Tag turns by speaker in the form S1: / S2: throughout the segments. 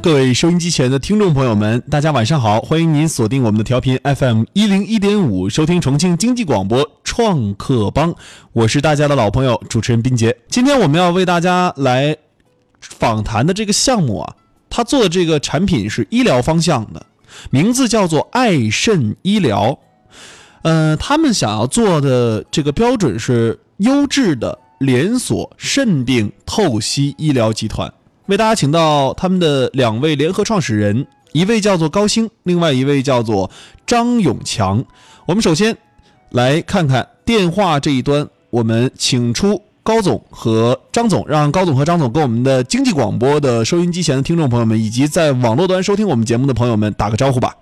S1: 各位收音机前的听众朋友们，大家晚上好！欢迎您锁定我们的调频 FM 一零一点五，收听重庆经济广播创客帮。我是大家的老朋友主持人斌杰。今天我们要为大家来访谈的这个项目啊，他做的这个产品是医疗方向的，名字叫做爱肾医疗。呃，他们想要做的这个标准是优质的连锁肾病透析医疗集团。为大家请到他们的两位联合创始人，一位叫做高兴，另外一位叫做张永强。我们首先来看看电话这一端，我们请出高总和张总，让高总和张总跟我们的经济广播的收音机前的听众朋友们，以及在网络端收听我们节目的朋友们打个招呼吧。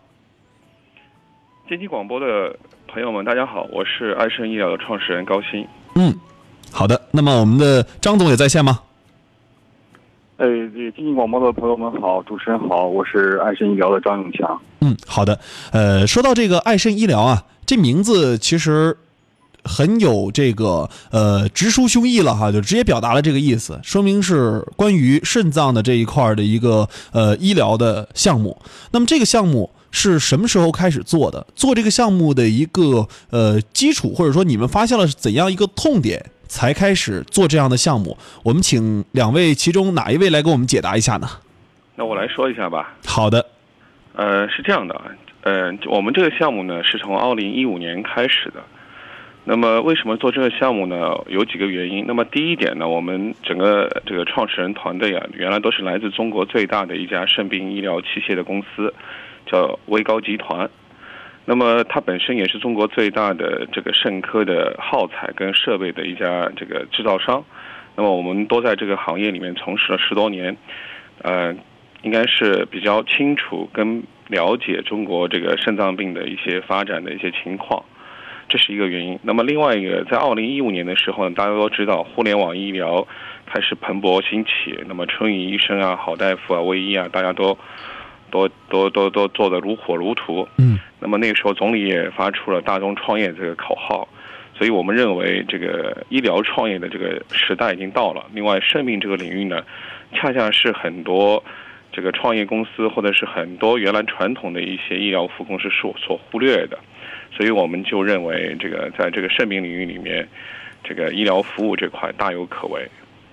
S2: 经济广播的朋友们，大家好，我是爱盛医疗的创始人高鑫。
S1: 嗯，好的。那么我们的张总也在线吗？
S3: 哎，这经济广播的朋友们好，主持人好，我是爱肾医疗的张永强。
S1: 嗯，好的。呃，说到这个爱肾医疗啊，这名字其实很有这个呃直抒胸臆了哈，就直接表达了这个意思，说明是关于肾脏的这一块的一个呃医疗的项目。那么这个项目是什么时候开始做的？做这个项目的一个呃基础，或者说你们发现了怎样一个痛点？才开始做这样的项目，我们请两位其中哪一位来给我们解答一下呢？
S2: 那我来说一下吧。
S1: 好的，
S2: 呃，是这样的，呃，我们这个项目呢是从二零一五年开始的。那么为什么做这个项目呢？有几个原因。那么第一点呢，我们整个这个创始人团队啊，原来都是来自中国最大的一家肾病医疗器械的公司，叫威高集团。那么它本身也是中国最大的这个肾科的耗材跟设备的一家这个制造商。那么我们都在这个行业里面从事了十多年，呃，应该是比较清楚跟了解中国这个肾脏病的一些发展的一些情况，这是一个原因。那么另外一个，在二零一五年的时候呢，大家都知道互联网医疗开始蓬勃兴起，那么春雨医生啊、好大夫啊、卫医啊，大家都。都都都都做得如火如荼。
S1: 嗯，
S2: 那么那个时候总理也发出了“大众创业”这个口号，所以我们认为这个医疗创业的这个时代已经到了。另外，生命这个领域呢，恰恰是很多这个创业公司或者是很多原来传统的一些医疗服务公司所所忽略的，所以我们就认为这个在这个生命领域里面，这个医疗服务这块大有可为。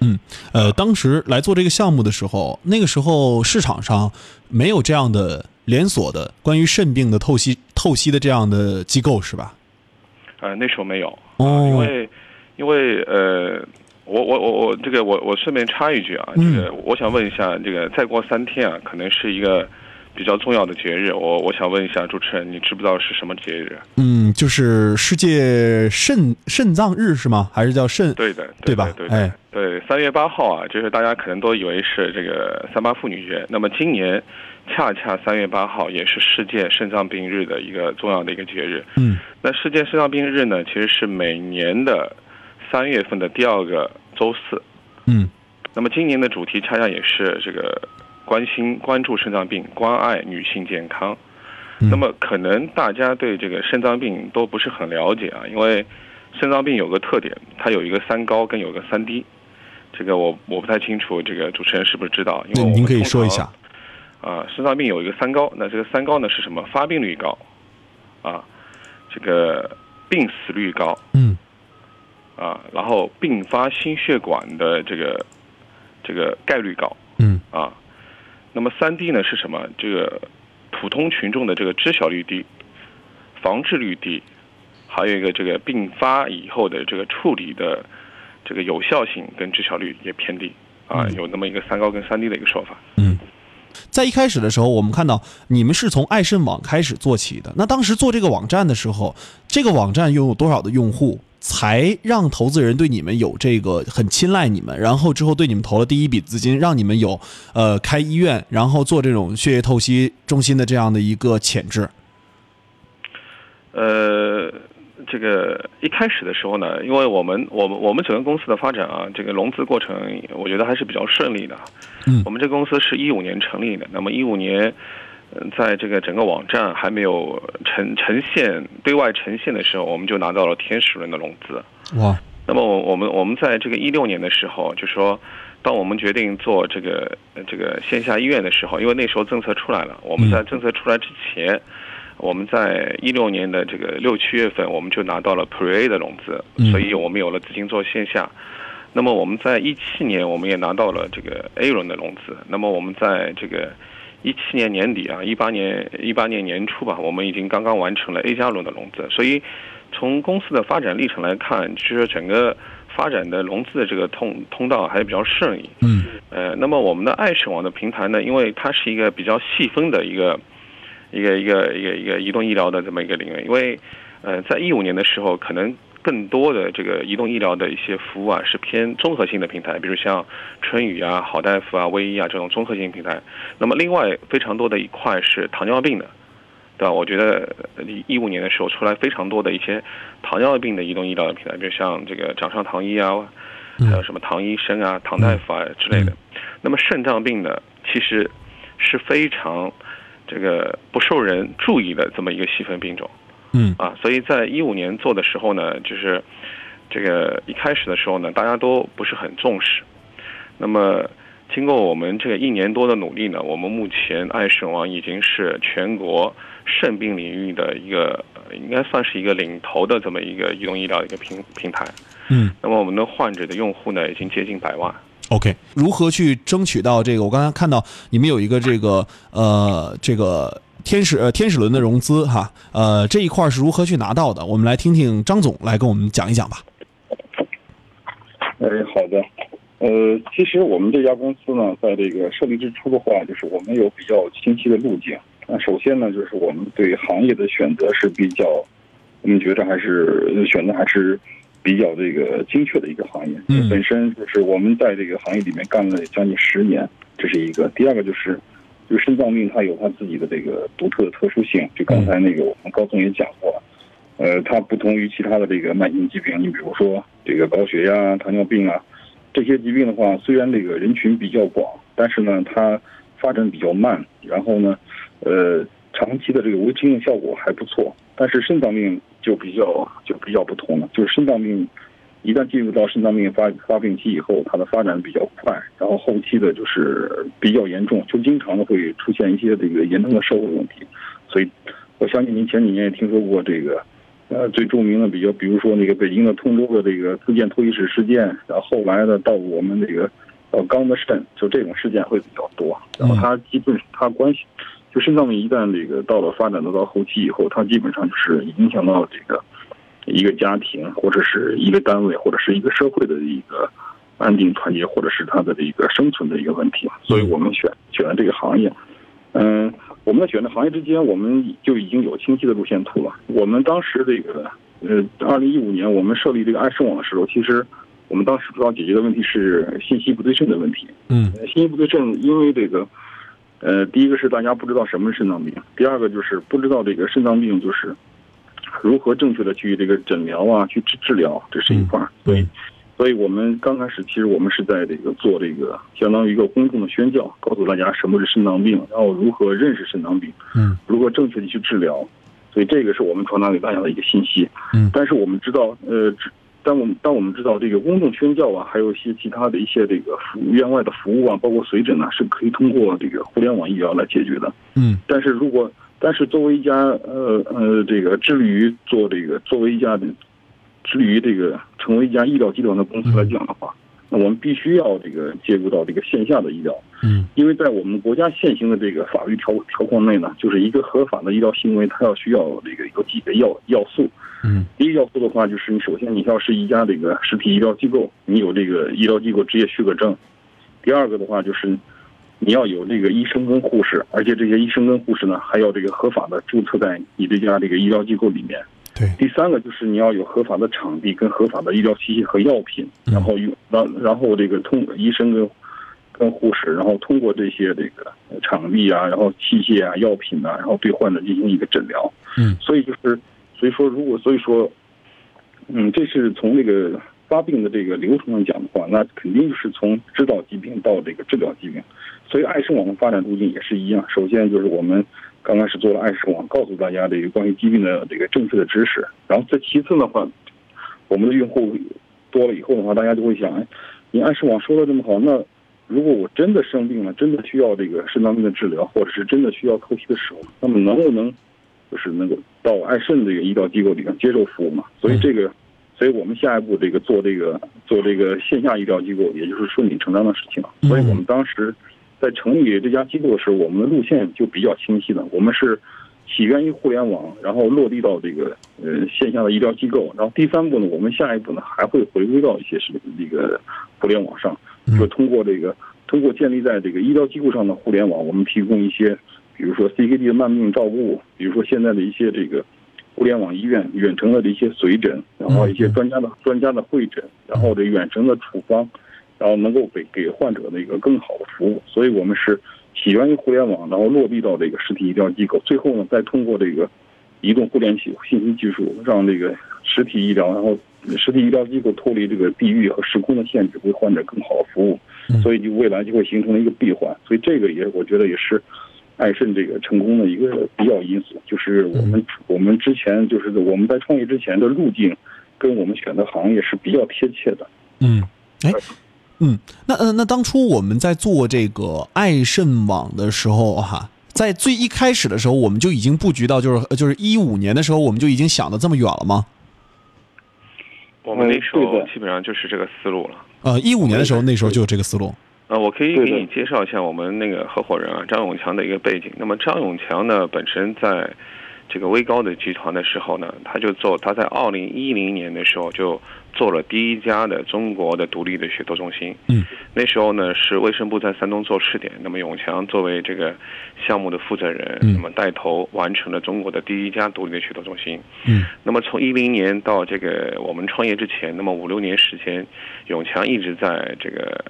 S1: 嗯，呃，当时来做这个项目的时候，那个时候市场上没有这样的连锁的关于肾病的透析透析的这样的机构，是吧？
S2: 呃，那时候没有，
S1: 哦，
S2: 因为因为呃，我我我我这个我我顺便插一句啊，这个我想问一下，这个再过三天啊，可能是一个。比较重要的节日，我我想问一下主持人，你知不知道是什么节日？
S1: 嗯，就是世界肾肾脏日是吗？还是叫肾？
S2: 对的，
S1: 对吧？
S2: 哎，对，三月八号啊，就是大家可能都以为是这个三八妇女节，那么今年恰恰三月八号也是世界肾脏病日的一个重要的一个节日。
S1: 嗯，
S2: 那世界肾脏病日呢，其实是每年的三月份的第二个周四。
S1: 嗯，
S2: 那么今年的主题恰恰也是这个。关心、关注肾脏病，关爱女性健康。那么，可能大家对这个肾脏病都不是很了解啊，因为肾脏病有个特点，它有一个三高跟有个三低。这个我我不太清楚，这个主持人是不是知道？因为
S1: 您可以说一下。
S2: 啊，肾脏病有一个三高，那这个三高呢是什么？发病率高，啊，这个病死率高，
S1: 嗯，
S2: 啊，然后并发心血管的这个这个概率高，
S1: 嗯，
S2: 啊。那么三低呢是什么？这个普通群众的这个知晓率低，防治率低，还有一个这个并发以后的这个处理的这个有效性跟知晓率也偏低啊，有那么一个三高跟三低的一个说法。
S1: 嗯，在一开始的时候，我们看到你们是从爱肾网开始做起的。那当时做这个网站的时候，这个网站拥有多少的用户？才让投资人对你们有这个很青睐你们，然后之后对你们投了第一笔资金，让你们有呃开医院，然后做这种血液透析中心的这样的一个潜质。
S2: 呃，这个一开始的时候呢，因为我们我们我们整个公司的发展啊，这个融资过程我觉得还是比较顺利的。
S1: 嗯，
S2: 我们这个公司是一五年成立的，那么一五年。在这个整个网站还没有呈呈现对外呈现的时候，我们就拿到了天使轮的融资。
S1: 哇！
S2: 那那么我我们我们在这个一六年的时候，就说，当我们决定做这个呃这个线下医院的时候，因为那时候政策出来了，我们在政策出来之前，我们在一六年的这个六七月份，我们就拿到了 Pre A 的融资，所以我们有了资金做线下。那么我们在一七年，我们也拿到了这个 A 轮的融资。那么我们在这个一七年年底啊，一八年一八年年初吧，我们已经刚刚完成了 A 加轮的融资，所以。从公司的发展历程来看，其实整个发展的融资的这个通通道还是比较顺利。
S1: 嗯。
S2: 呃，那么我们的爱视网的平台呢，因为它是一个比较细分的一个一个一个一个一个移动医疗的这么一个领域，因为呃，在一五年的时候，可能更多的这个移动医疗的一些服务啊，是偏综合性的平台，比如像春雨啊、好大夫啊、微医啊这种综合性平台。那么另外非常多的一块是糖尿病的。对吧？我觉得一五年的时候出来非常多的一些糖尿病的移动医疗的平台，比如像这个掌上糖医啊，还有什么唐医生啊、唐大夫啊之类的。那么肾脏病呢，其实是非常这个不受人注意的这么一个细分病种。
S1: 嗯
S2: 啊，所以在一五年做的时候呢，就是这个一开始的时候呢，大家都不是很重视。那么经过我们这个一年多的努力呢，我们目前爱肾网已经是全国。肾病领域的一个，应该算是一个领头的这么一个移动医疗的一个平平台。
S1: 嗯，
S2: 那么我们的患者的用户呢，已经接近百万。
S1: OK，如何去争取到这个？我刚才看到你们有一个这个呃这个天使呃天使轮的融资哈，呃这一块是如何去拿到的？我们来听听张总来跟我们讲一讲吧。
S3: 哎，好的。呃，其实我们这家公司呢，在这个设立之初的话，就是我们有比较清晰的路径。那首先呢，就是我们对行业的选择是比较，我们觉得还是选择还是比较这个精确的一个行业。
S1: 嗯，
S3: 本身就是我们在这个行业里面干了将近十年，这是一个。第二个就是，就是肾脏病它有它自己的这个独特的特殊性。就刚才那个我们高总也讲过，呃，它不同于其他的这个慢性疾病，你比如说这个高血压、糖尿病啊，这些疾病的话，虽然这个人群比较广，但是呢，它发展比较慢，然后呢。呃，长期的这个维持用效果还不错，但是肾脏病就比较就比较不同了。就是肾脏病一旦进入到肾脏病发发病期以后，它的发展比较快，然后后期的就是比较严重，就经常的会出现一些这个严重的社会问题。所以，我相信您前几年也听说过这个，呃，最著名的比较，比如说那个北京的通州的这个自建脱衣室事件，然后后来的到我们这个呃肛的肾，就这种事件会比较多。然后它基本它关系。就肾脏病一旦这个到了发展的到后期以后，它基本上就是影响到这个一个家庭或者是一个单位或者是一个社会的一个安定团结或者是它的这个生存的一个问题。所以我们选选了这个行业。嗯，我们在选择行业之间，我们就已经有清晰的路线图了。我们当时这个呃，二零一五年我们设立这个爱生网的时候，其实我们当时主要解决的问题是信息不对称的问题。
S1: 嗯，
S3: 信息不对称，因为这个。呃，第一个是大家不知道什么是肾脏病，第二个就是不知道这个肾脏病就是如何正确的去这个诊疗啊，去治治疗，这是一块儿。对，所以我们刚开始其实我们是在这个做这个相当于一个公众的宣教，告诉大家什么是肾脏病，然后如何认识肾脏病，
S1: 嗯，
S3: 如何正确的去治疗，所以这个是我们传达给大家的一个信息。
S1: 嗯，
S3: 但是我们知道，呃。当我们当我们知道这个公众宣教啊，还有一些其他的一些这个服院外的服务啊，包括随诊啊，是可以通过这个互联网医疗来解决的。
S1: 嗯，
S3: 但是如果但是作为一家呃呃这个致力于做这个作为一家的致力于这个成为一家医疗集团的公司来讲的话，那我们必须要这个介入到这个线下的医疗。
S1: 嗯，
S3: 因为在我们国家现行的这个法律条条框内呢，就是一个合法的医疗行为，它要需要这个有几个要要素。
S1: 嗯，
S3: 第一个要素的话，就是你首先你要是一家这个实体医疗机构，你有这个医疗机构执业许可证。第二个的话，就是你要有这个医生跟护士，而且这些医生跟护士呢，还要这个合法的注册在你这家这个医疗机构里面。
S1: 对。
S3: 第三个就是你要有合法的场地跟合法的医疗器械和药品，然后用然然后这个通医生跟跟护士，然后通过这些这个场地啊，然后器械啊、药品啊，然后对患者进行一个诊疗。
S1: 嗯。
S3: 所以就是。所以说，如果所以说，嗯，这是从这个发病的这个流程上讲的话，那肯定就是从知道疾病到这个治疗疾病。所以爱生网的发展路径也是一样。首先就是我们刚开始做了爱生网，告诉大家这个关于疾病的这个正确的知识。然后再其次的话，我们的用户多了以后的话，大家就会想，哎，你爱肾网说的这么好，那如果我真的生病了，真的需要这个肾脏病的治疗，或者是真的需要透析的时候，那么能不能就是能够到爱肾这个医疗机构里面接受服务嘛？所以这个，所以我们下一步这个做这个做这个线下医疗机构，也就是顺理成章的事情了。所以我们当时在成立这家机构的时候，我们的路线就比较清晰的，我们是。起源于互联网，然后落地到这个呃线下的医疗机构，然后第三步呢，我们下一步呢还会回归到一些是这个互联网上，就通过这个通过建立在这个医疗机构上的互联网，我们提供一些，比如说 CKD 的慢病照顾，比如说现在的一些这个互联网医院远程的一些随诊，然后一些专家的专家的会诊，然后这远程的处方，然后能够给给患者的一个更好的服务，所以我们是。起源于互联网，然后落地到这个实体医疗机构，最后呢，再通过这个移动互联系信息技术，让这个实体医疗，然后实体医疗机构脱离这个地域和时空的限制，为患者更好的服务。所以就未来就会形成了一个闭环。所以这个也我觉得也是爱肾这个成功的一个必要因素，就是我们我们之前就是我们在创业之前的路径，跟我们选的行业是比较贴切的。
S1: 嗯，哎。嗯，那呃，那当初我们在做这个爱肾网的时候，哈，在最一开始的时候，我们就已经布局到，就是就是一五年的时候，我们就已经想的这么远了吗？
S2: 我们那时候基本上就是这个思路了。
S1: 呃，一五年的时候，那时候就有这个思路。
S2: 呃，我可以给你介绍一下我们那个合伙人啊，张永强的一个背景。那么张永强呢，本身在这个威高的集团的时候呢，他就做，他在二零一零年的时候就。做了第一家的中国的独立的血托中心。
S1: 嗯，
S2: 那时候呢是卫生部在山东做试点，那么永强作为这个项目的负责人，那么带头完成了中国的第一家独立的血托中心。
S1: 嗯，
S2: 那么从一零年到这个我们创业之前，那么五六年时间，永强一直在这个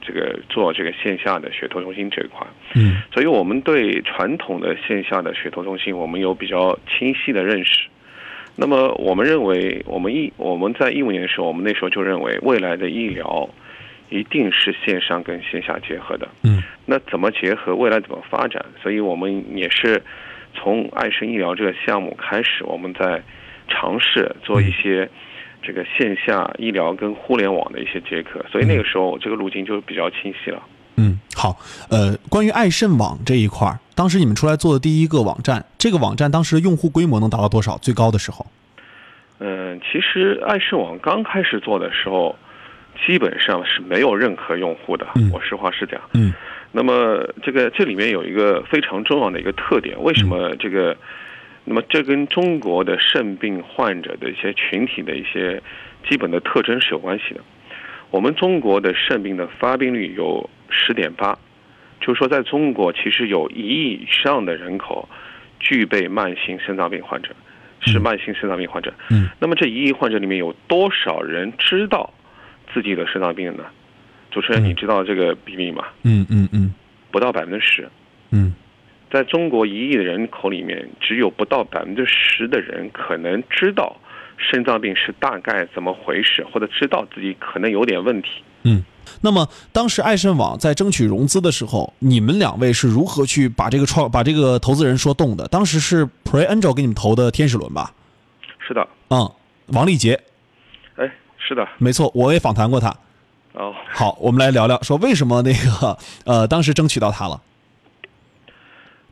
S2: 这个做这个线下的血托中心这一块。
S1: 嗯，
S2: 所以我们对传统的线下的血托中心，我们有比较清晰的认识。那么，我们认为，我们一我们在一五年的时候，我们那时候就认为，未来的医疗一定是线上跟线下结合的。
S1: 嗯，
S2: 那怎么结合？未来怎么发展？所以我们也是从爱生医疗这个项目开始，我们在尝试做一些这个线下医疗跟互联网的一些结合。所以那个时候，这个路径就比较清晰了。
S1: 嗯，好，呃，关于爱肾网这一块儿，当时你们出来做的第一个网站，这个网站当时的用户规模能达到多少？最高的时候？
S2: 嗯，其实爱肾网刚开始做的时候，基本上是没有任何用户的。我实话实讲。
S1: 嗯。
S2: 那么这个这里面有一个非常重要的一个特点，为什么这个？那么这跟中国的肾病患者的一些群体的一些基本的特征是有关系的。我们中国的肾病的发病率有十点八，就是说，在中国其实有一亿以上的人口具备慢性肾脏病患者，是慢性肾脏病患者。
S1: 嗯。
S2: 那么这一亿患者里面有多少人知道自己的肾脏病呢？主持人，你知道这个比例吗？
S1: 嗯嗯嗯。
S2: 不到百分之十。
S1: 嗯。
S2: 在中国一亿的人口里面，只有不到百分之十的人可能知道。肾脏病是大概怎么回事，或者知道自己可能有点问题。
S1: 嗯，那么当时爱肾网在争取融资的时候，你们两位是如何去把这个创把这个投资人说动的？当时是 Pre Angel 给你们投的天使轮吧？
S2: 是的。
S1: 嗯，王立杰。
S2: 哎，是的，
S1: 没错，我也访谈过他。
S2: 哦，
S1: 好，我们来聊聊，说为什么那个呃，当时争取到他了。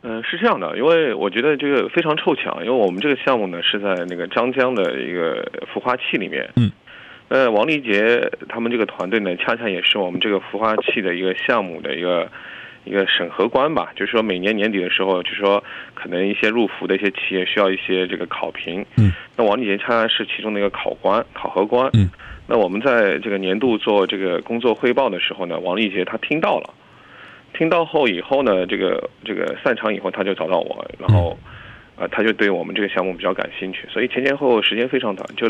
S2: 嗯，是这样的，因为我觉得这个非常凑巧，因为我们这个项目呢是在那个张江的一个孵化器里面。
S1: 嗯。
S2: 呃，王立杰他们这个团队呢，恰恰也是我们这个孵化器的一个项目的一个一个审核官吧。就是说，每年年底的时候，就是说可能一些入孵的一些企业需要一些这个考评。
S1: 嗯。
S2: 那王立杰恰恰是其中的一个考官、考核官。
S1: 嗯。
S2: 那我们在这个年度做这个工作汇报的时候呢，王立杰他听到了。听到后以后呢，这个这个散场以后，他就找到我，然后，呃，他就对我们这个项目比较感兴趣，所以前前后后时间非常短，就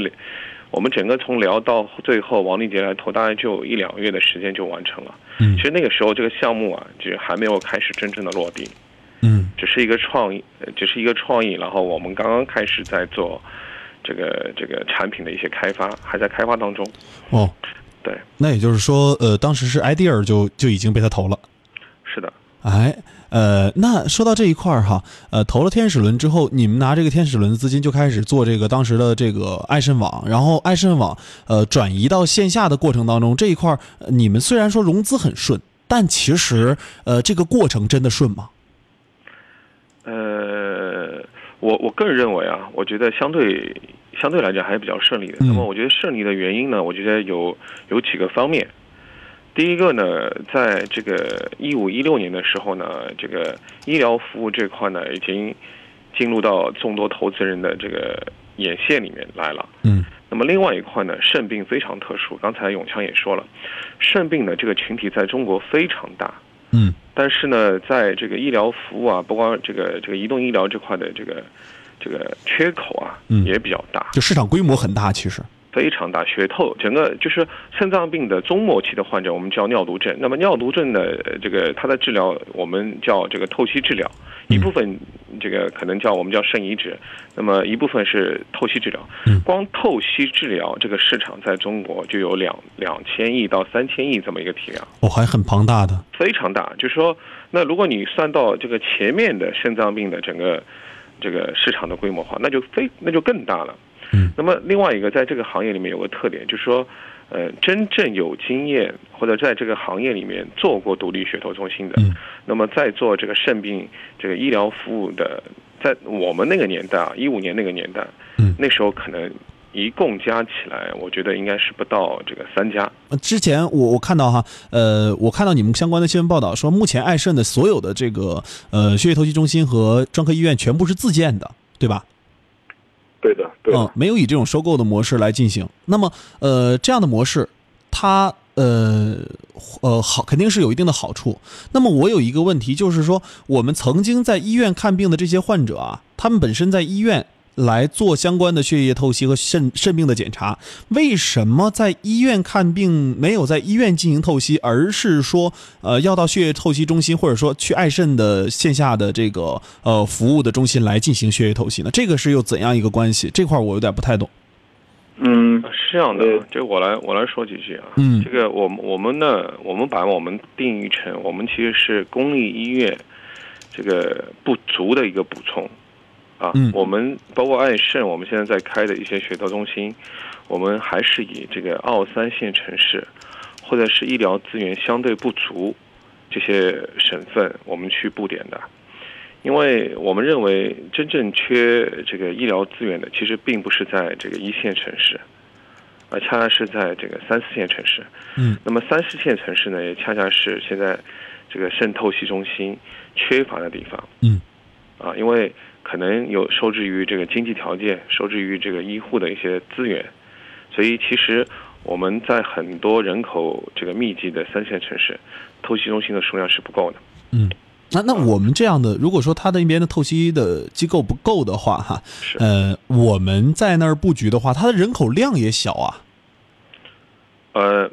S2: 我们整个从聊到最后，王立杰来投，大概就一两个月的时间就完成了。
S1: 嗯，
S2: 其实那个时候这个项目啊，就还没有开始真正的落地。
S1: 嗯，
S2: 只是一个创意，只是一个创意，然后我们刚刚开始在做这个这个产品的一些开发，还在开发当中。
S1: 哦，
S2: 对，
S1: 那也就是说，呃，当时是 idea 就就已经被他投了。哎，呃，那说到这一块儿哈，呃，投了天使轮之后，你们拿这个天使轮的资金就开始做这个当时的这个爱肾网，然后爱肾网呃转移到线下的过程当中，这一块儿呃你们虽然说融资很顺，但其实呃这个过程真的顺吗？
S2: 呃，我我个人认为啊，我觉得相对相对来讲还是比较顺利的。
S1: 嗯
S2: 那么我觉得顺利的原因呢，我觉得有有几个方面。第一个呢，在这个一五一六年的时候呢，这个医疗服务这块呢，已经进入到众多投资人的这个眼线里面来了。
S1: 嗯
S2: 那么另外一块呢，肾病非常特殊。刚才永强也说了，肾病的这个群体在中国非常大。
S1: 嗯
S2: 但是呢，在这个医疗服务啊，包括这个这个移动医疗这块的这个这个缺口啊，
S1: 嗯
S2: 也比较大，
S1: 就市场规模很大，其实。
S2: 非常大。血透整个就是肾脏病的中末期的患者，我们叫尿毒症。那么尿毒症的呃这个它的治疗，我们叫这个透析治疗，一部分这个可能叫我们叫肾移植，那么一部分是透析治疗
S1: 嗯。
S2: 光透析治疗这个市场在中国就有两两千亿到三千亿这么一个体量。
S1: 哦，还很庞大的。
S2: 非常大，就是说，那如果你算到这个前面的肾脏病的整个这个市场的规模化，那就非那就更大了。
S1: 嗯，
S2: 那么另外一个，在这个行业里面有个特点，就是说，呃，真正有经验或者在这个行业里面做过独立血透中心的，
S1: 嗯
S2: 那么在做这个肾病这个医疗服务的，在我们那个年代啊，一五年那个年代，
S1: 嗯
S2: 那时候可能一共加起来，我觉得应该是不到这个三家。
S1: 呃之前我我看到哈，呃，我看到你们相关的新闻报道说，目前爱肾的所有的这个呃血液透析中心和专科医院全部是自建的，对吧？
S3: 对的，对的。
S1: 嗯，没有以这种收购的模式来进行。那么，呃，这样的模式，它呃呃好，肯定是有一定的好处。那么，我有一个问题，就是说，我们曾经在医院看病的这些患者啊，他们本身在医院。来做相关的血液透析和肾肾病的检查，为什么在医院看病没有在医院进行透析，而是说呃要到血液透析中心或者说去爱肾的线下的这个呃服务的中心来进行血液透析呢？这个是又怎样一个关系？这块儿我有点不太懂。
S3: 嗯
S2: 啊是这样的
S3: 呃
S2: 啊，这我来我来说几句啊。
S1: 嗯
S2: 这个我们我们呢，我们把我们定义成我们其实是公立医院这个不足的一个补充啊。
S1: 嗯
S2: 我们包括爱肾，我们现在在开的一些血透中心，我们还是以这个二三线城市或者是医疗资源相对不足这些省份，我们去布点的。因为我们认为真正缺这个医疗资源的，其实并不是在这个一线城市，而恰恰是在这个三四线城市。
S1: 嗯
S2: 那么三四线城市呢，也恰恰是现在这个肾透析中心缺乏的地方。
S1: 嗯，
S2: 啊，因为可能有受制于这个经济条件，受制于这个医护的一些资源，所以其实我们在很多人口这个密集的三线城市，透析中心的数量是不够的。
S1: 嗯。那那我们这样的，如果说他那边的透析的机构不够的话，哈，
S2: 是
S1: 呃，我们在那儿布局的话，它的人口量也小啊。
S2: 呃，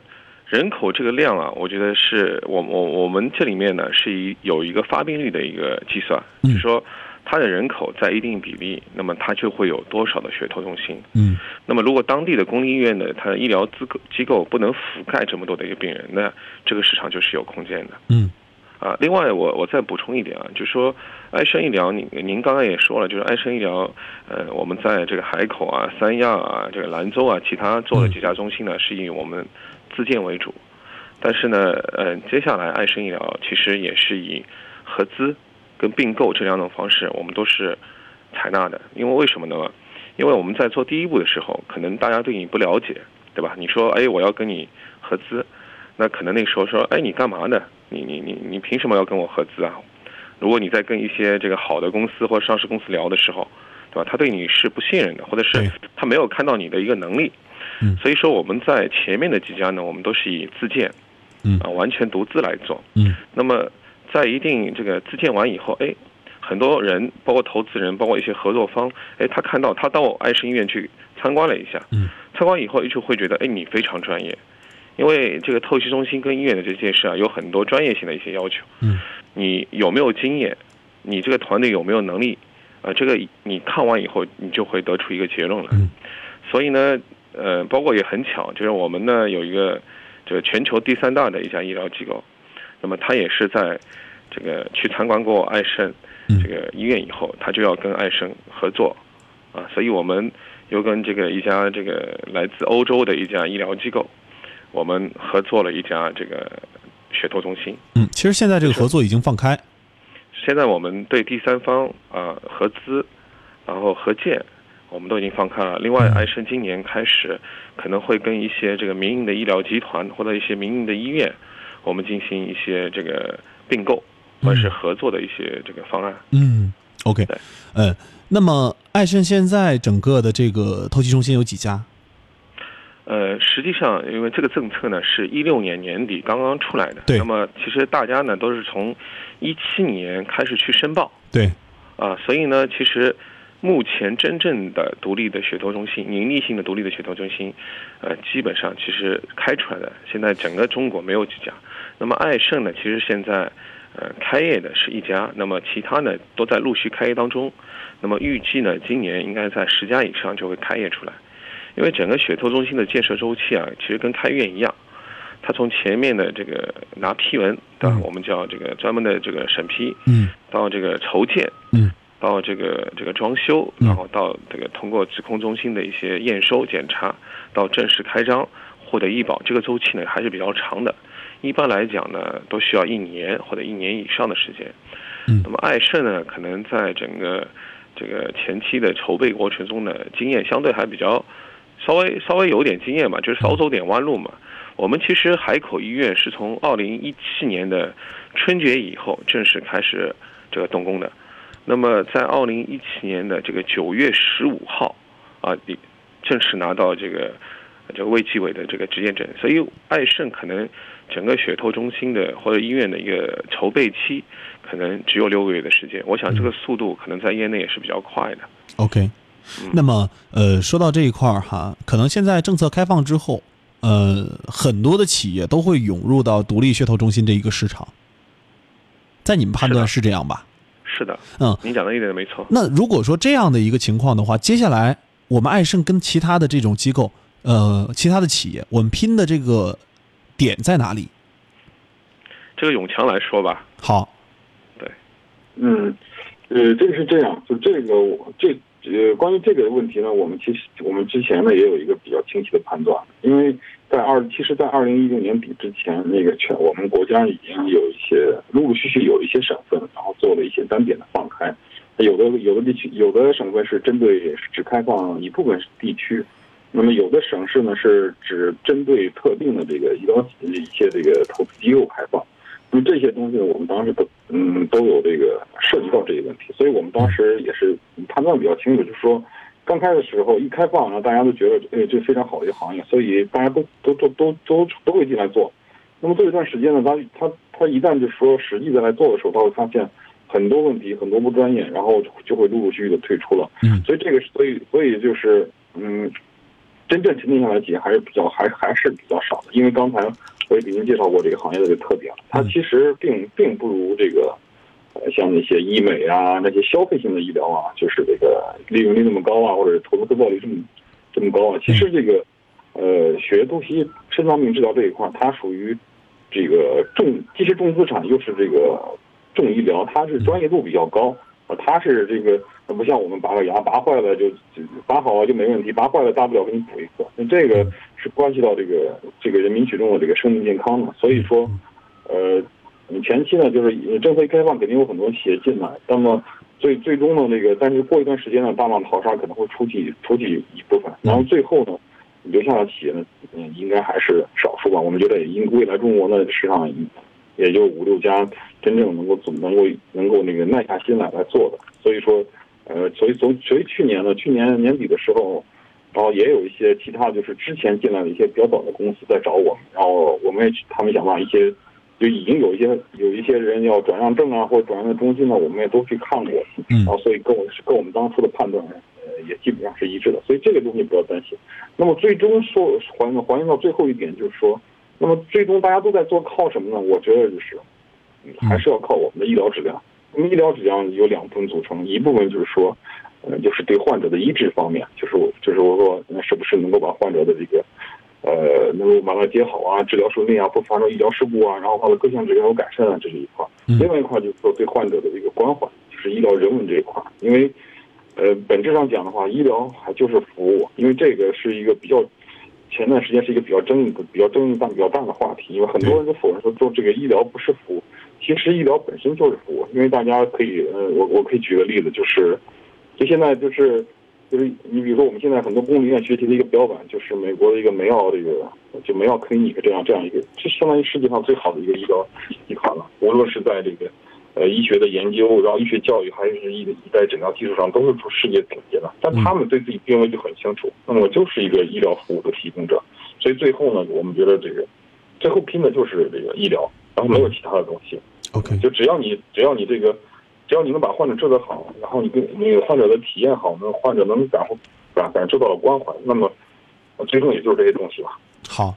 S2: 人口这个量啊，我觉得是我我我们这里面呢是以有一个发病率的一个计算，
S1: 嗯
S2: 就是说它的人口在一定比例，那么它就会有多少的血透中心。
S1: 嗯
S2: 那么如果当地的公立医院呢它的医疗资格机构不能覆盖这么多的一个病人，那这个市场就是有空间的。
S1: 嗯
S2: 啊，另外我我再补充一点啊，就是说爱生医疗，您您刚刚也说了，就是爱生医疗，呃，我们在这个海口啊、三亚啊、这个兰州啊，其他做的几家中心呢，是以我们自建为主，但是呢，呃，接下来爱生医疗其实也是以合资跟并购这两种方式，我们都是采纳的。因为为什么呢？因为我们在做第一步的时候，可能大家对你不了解，对吧？你说，哎，我要跟你合资，那可能那时候说，哎，你干嘛呢？你你你你凭什么要跟我合资啊？如果你在跟一些这个好的公司或上市公司聊的时候，对吧？他对你是不信任的，或者是他没有看到你的一个能力。
S1: 嗯。
S2: 所以说我们在前面的几家呢，我们都是以自建，
S1: 嗯。
S2: 啊，完全独资来做。
S1: 嗯。
S2: 那么在一定这个自建完以后，哎，很多人，包括投资人，包括一些合作方，哎，他看到他到爱生医院去参观了一下，
S1: 嗯，
S2: 参观以后就会觉得，哎，你非常专业，因为这个透析中心跟医院的这件事啊，有很多专业性的一些要求，
S1: 嗯，
S2: 你有没有经验，你这个团队有没有能力，啊、这个你看完以后，你就会得出一个结论来。
S1: 嗯。
S2: 所以呢，呃，包括也很巧，就是我们呢有一个这个全球第三大的一家医疗机构，那么他也是在这个去参观过爱盛
S1: 嗯
S2: 这个医院以后，他就要跟爱盛合作啊，所以我们又跟这个一家这个来自欧洲的一家医疗机构，我们合作了一家这个血透中心。
S1: 嗯，其实现在这个合作已经放开。
S2: 现在我们对第三方啊、合资，然后合建，我们都已经放开了。另外，
S1: 嗯
S2: 爱生今年开始可能会跟一些这个民营的医疗集团或者一些民营的医院，我们进行一些这个并购或者是合作的一些这个方案。
S1: 嗯，OK，
S2: 对
S1: 嗯，那么爱生现在整个的这个透析中心有几家？
S2: 呃，实际上，因为这个政策呢是一六年年底刚刚出来的，
S1: 对
S2: 那么其实大家呢都是从一七年开始去申报。
S1: 对，
S2: 啊，所以呢，其实目前真正的独立的血透中心、盈利性的独立的血透中心，呃，基本上其实开出来的，现在整个中国没有几家。那么爱盛呢，其实现在呃开业的是一家，那么其他呢都在陆续开业当中。那么预计呢，今年应该在十家以上就会开业出来。因为整个血透中心的建设周期啊，其实跟开院一样，它从前面的这个拿批文，对吧？
S1: 嗯
S2: 我们叫这个专门的这个审批，
S1: 嗯
S2: 到这个筹建，
S1: 嗯，
S2: 到这个这个装修，
S1: 嗯
S2: 然后到这个通过质控中心的一些验收检查，到正式开张获得医保，这个周期呢还是比较长的。一般来讲呢，都需要一年或者一年以上的时间。
S1: 嗯
S2: 那么爱盛呢，可能在整个这个前期的筹备过程中呢，经验相对还比较稍微稍微有点经验嘛，就是少走点弯路嘛。我们其实海口医院是从二零一七年的春节以后正式开始这个动工的，那么在二零一七年的这个九月十五号啊，你正式拿到这个这个卫计委的这个执业证，所以爱盛可能整个血透中心的或者医院的一个筹备期可能只有六个月的时间，我想这个速度可能在业内也是比较快的。
S1: ，OK。那么，呃，说到这一块儿哈，可能现在政策开放之后，呃，很多的企业都会涌入到独立血透中心这一个市场，在你们判断
S2: 是
S1: 是这样吧？
S2: 是的，
S1: 嗯，
S2: 您讲的一点都没错。
S1: 那如果说这样的一个情况的话，接下来我们爱盛跟其他的这种机构，呃，其他的企业，我们拼的这个点在哪里？
S2: 这个永强来说吧，
S1: 好，对
S3: 嗯，呃，这个是这样，就这个我这呃，关于这个问题呢，我们其实我们之前呢也有一个比较清晰的判断，因为在二其实，在二零一六年底之前，那个全我们国家已经有一些陆陆续续有一些省份，单点的放开，有的有的地区有的省份是针对只开放一部分地区。那么有的省市呢是只针对特定的这个医疗一些这个投资机构开放，那么这些东西呢，我们当时都嗯都有这个涉及到这个问题，所以我们当时也是判断比较清楚，就是说刚开的时候一开放，然后大家都觉得哎这非常好的一个行业，所以大家都都都都都都会进来做。那么做一段时间呢，他他他一旦就是说实际的来做的时候，他会发现很多问题，很多不专业，然后就会陆陆续续的退出了。
S1: 嗯
S3: 所以这个所以所以就是嗯。真正沉淀下来企业还是比较还还是比较少的，因为刚才我也给您介绍过这个行业的这个特点，它其实并并不如这个，呃，像那些医美啊，那些消费性的医疗啊，就是这个利润率那么高啊，或者投资回报率这么这么高啊。其实这个，呃，血液透析、肾脏病治疗这一块，它属于这个重，既是重资产，又是这个重医疗，它是专业度比较高啊，它是这个。不像我们拔个牙，拔坏了就就拔好了就没问题，拔坏了大不了给你补一个。那这个是关系到这个这个人民群众的这个生命健康的，所以说，呃，前期呢就是政策一开放，肯定有很多企业进来，那么最最终呢，那个但是过一段时间呢，大浪淘沙可能会出去出去一部分，然后最后呢，留下的企业呢，嗯，应该还是少数吧。我们觉得，应未来中国的市场也就五六家真正能够总能够能够那个耐下心来来做的，所以说。呃，所以从所以去年呢，去年年底的时候，然后也有一些其他就是之前进来的一些比较早的公司在找我们，然后我们也他们想把一些就已经有一些有一些人要转让证啊或者转让的中心呢，我们也都去看过，然后所以跟我跟我们当初的判断呃也基本上是一致的，所以这个东西不要担心。那么最终说还还原到最后一点就是说，那么最终大家都在做靠什么呢？我觉得就是还是要靠我们的医疗质量。那么医疗质量有两部分组成，一部分就是说，呃，就是对患者的医治方面，就是我就是我说，是不是能够把患者的这个，呃，能够把它接好啊，治疗顺利啊，不发生医疗事故啊，然后它的各项指标有改善啊，这是一块。另外一块就是说对患者的这个关怀，就是医疗人文这一块。因为，呃，本质上讲的话，医疗还就是服务，因为这个是一个比较前段时间是一个比较争议的、比较争议大、比较大的话题，因为很多人都否认说做这个医疗不是服务，其实医疗本身就是服务。因为大家可以，呃，我我可以举个例子，就是，就现在就是。就是你比如说，我们现在很多公立医院学习的一个标本，就是美国的一个梅奥这个就梅奥 clinic 这样这样一个，这相当于世界上最好的一个医疗集团了。无论是在这个呃医学的研究，然后医学教育，还是医在诊疗技术上，都是出世界顶尖的。但他们对自己定位就很清楚，那么我就是一个医疗服务的提供者。所以最后呢，我们觉得这个最后拼的就是这个医疗，然后没有其他的东西。
S1: OK，
S3: 就只要你只要你这个。只要你能把患者治得好，然后你跟那个患者的体验好，那患者能感感感受到了关怀，那么最终也就是这些东西吧。
S1: 好，